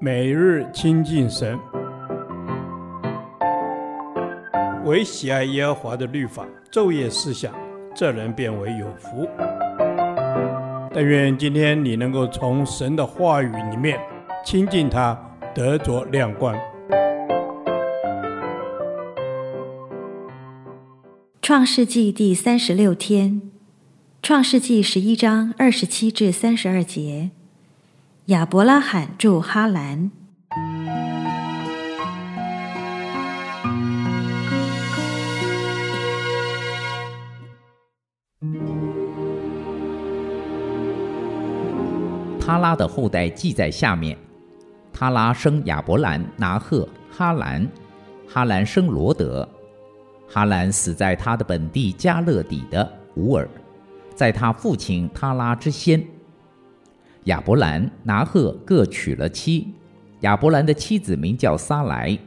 每日亲近神，唯喜爱耶和华的律法，昼夜思想，这人便为有福。但愿今天你能够从神的话语里面亲近他，得着亮光。创世纪第三十六天，创世纪十一章二十七至三十二节。亚伯拉罕住哈兰。他拉的后代记在下面：他拉生亚伯兰、拿鹤、哈兰，哈兰生罗德。哈兰死在他的本地加勒底的吾珥，在他父亲他拉之先。亚伯兰、拿鹤各娶了妻。亚伯兰的妻子名叫撒莱，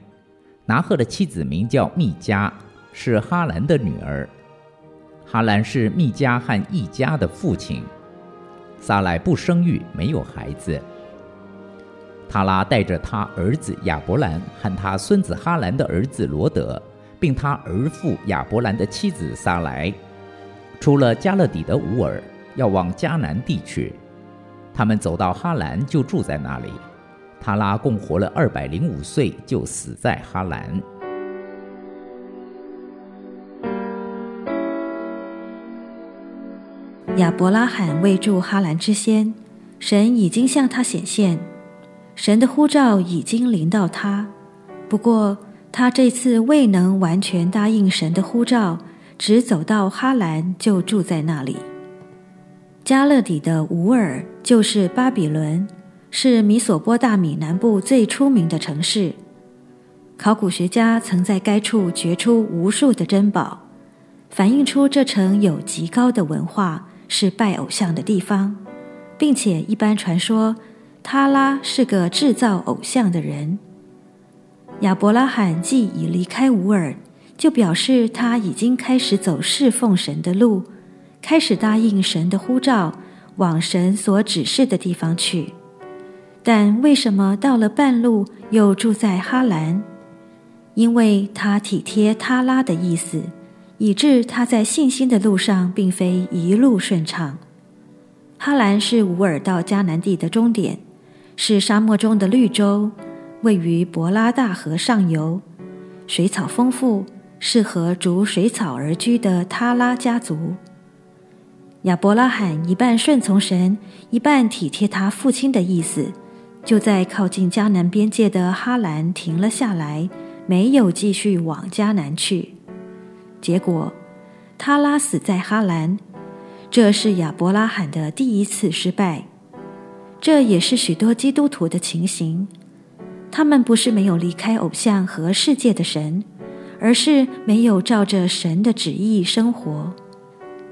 拿鹤的妻子名叫密迦，是哈兰的女儿。哈兰是密迦和易迦的父亲。撒莱不生育，没有孩子。他拉带着他儿子亚伯兰和他孙子哈兰的儿子罗德，并他儿父亚伯兰的妻子撒莱，出了加勒底的乌尔，要往迦南地去。他们走到哈兰，就住在那里。塔拉共活了二百零五岁，就死在哈兰。亚伯拉罕未住哈兰之先，神已经向他显现，神的呼召已经临到他。不过，他这次未能完全答应神的呼召，只走到哈兰，就住在那里。加勒底的吾尔就是巴比伦，是米索波大米南部最出名的城市。考古学家曾在该处掘出无数的珍宝，反映出这城有极高的文化，是拜偶像的地方，并且一般传说他拉是个制造偶像的人。亚伯拉罕既已离开吾尔，就表示他已经开始走侍奉神的路。开始答应神的呼召，往神所指示的地方去。但为什么到了半路又住在哈兰？因为他体贴他拉的意思，以致他在信心的路上并非一路顺畅。哈兰是吾珥到迦南地的终点，是沙漠中的绿洲，位于伯拉大河上游，水草丰富，适合逐水草而居的他拉家族。亚伯拉罕一半顺从神，一半体贴他父亲的意思，就在靠近迦南边界的哈兰停了下来，没有继续往迦南去。结果，他拉死在哈兰，这是亚伯拉罕的第一次失败。这也是许多基督徒的情形。他们不是没有离开偶像和世界的神，而是没有照着神的旨意生活。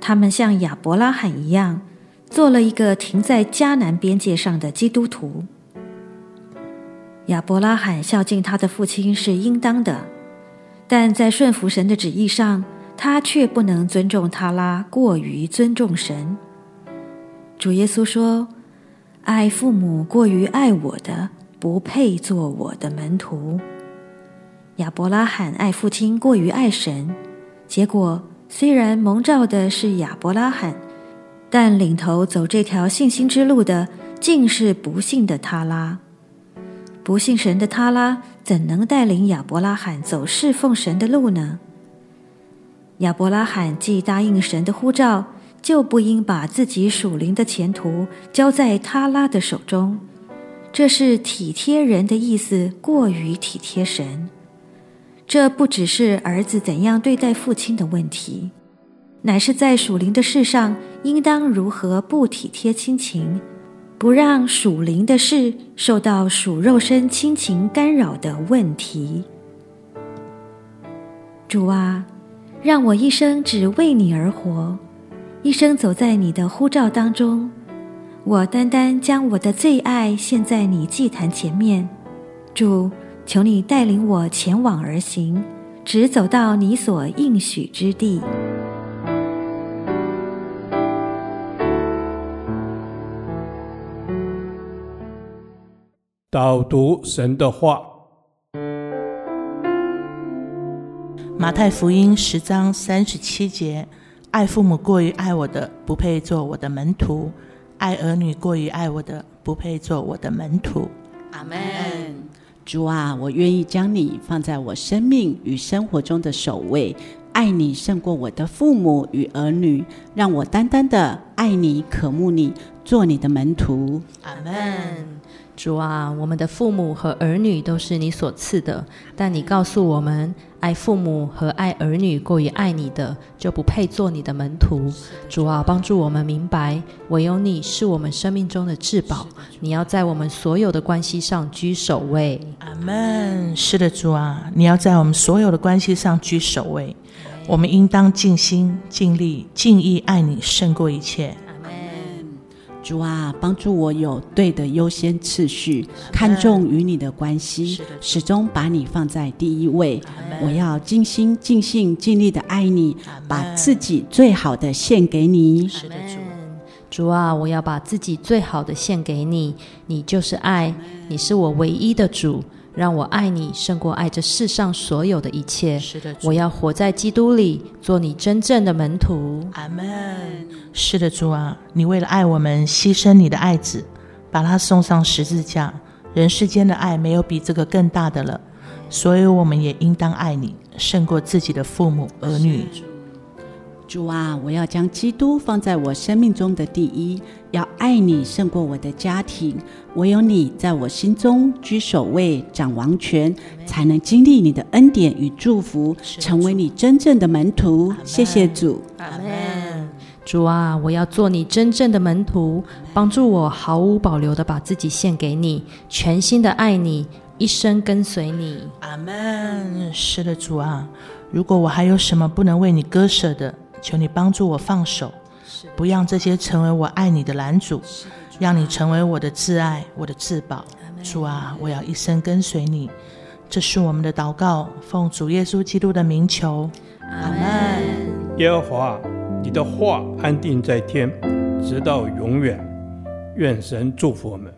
他们像亚伯拉罕一样，做了一个停在迦南边界上的基督徒。亚伯拉罕孝敬他的父亲是应当的，但在顺服神的旨意上，他却不能尊重他拉过于尊重神。主耶稣说：“爱父母过于爱我的，不配做我的门徒。”亚伯拉罕爱父亲过于爱神，结果。虽然蒙召的是亚伯拉罕，但领头走这条信心之路的，竟是不信的他拉。不信神的他拉，怎能带领亚伯拉罕走侍奉神的路呢？亚伯拉罕既答应神的呼召，就不应把自己属灵的前途交在他拉的手中。这是体贴人的意思，过于体贴神。这不只是儿子怎样对待父亲的问题，乃是在属灵的事上应当如何不体贴亲情，不让属灵的事受到属肉身亲情干扰的问题。主啊，让我一生只为你而活，一生走在你的呼召当中。我单单将我的最爱献在你祭坛前面，主。求你带领我前往而行，直走到你所应许之地。导读神的话，马太福音十章三十七节：爱父母过于爱我的，不配做我的门徒；爱儿女过于爱我的，不配做我的门徒。阿门。主啊，我愿意将你放在我生命与生活中的首位，爱你胜过我的父母与儿女，让我单单的爱你、渴慕你，做你的门徒。阿门。主啊，我们的父母和儿女都是你所赐的，但你告诉我们，爱父母和爱儿女过于爱你的，就不配做你的门徒。主啊，帮助我们明白，唯有你是我们生命中的至宝，你要在我们所有的关系上居首位。阿门。是的，主啊，你要在我们所有的关系上居首位，我们应当尽心、尽力、尽意爱你，胜过一切。主啊，帮助我有对的优先次序，看重与你的关系，始终把你放在第一位。我要尽心、尽性、尽力的爱你，把自己最好的献给你。是的，主。主啊，我要把自己最好的献给你。你就是爱，你是我唯一的主。让我爱你胜过爱这世上所有的一切。是的，我要活在基督里，做你真正的门徒。阿门。是的，主啊，你为了爱我们，牺牲你的爱子，把他送上十字架。人世间的爱没有比这个更大的了，所以我们也应当爱你，胜过自己的父母儿女。主啊，我要将基督放在我生命中的第一，要爱你胜过我的家庭。唯有你在我心中居首位，掌王权，才能经历你的恩典与祝福，成为你真正的门徒。谢谢主。阿门。主啊，我要做你真正的门徒，帮助我毫无保留的把自己献给你，全心的爱你，一生跟随你。阿门。是的，主啊，如果我还有什么不能为你割舍的，求你帮助我放手，不让这些成为我爱你的拦阻，让你成为我的挚爱，我的至宝。主啊，我要一生跟随你。这是我们的祷告，奉主耶稣基督的名求。阿门。耶和华，你的话安定在天，直到永远。愿神祝福我们。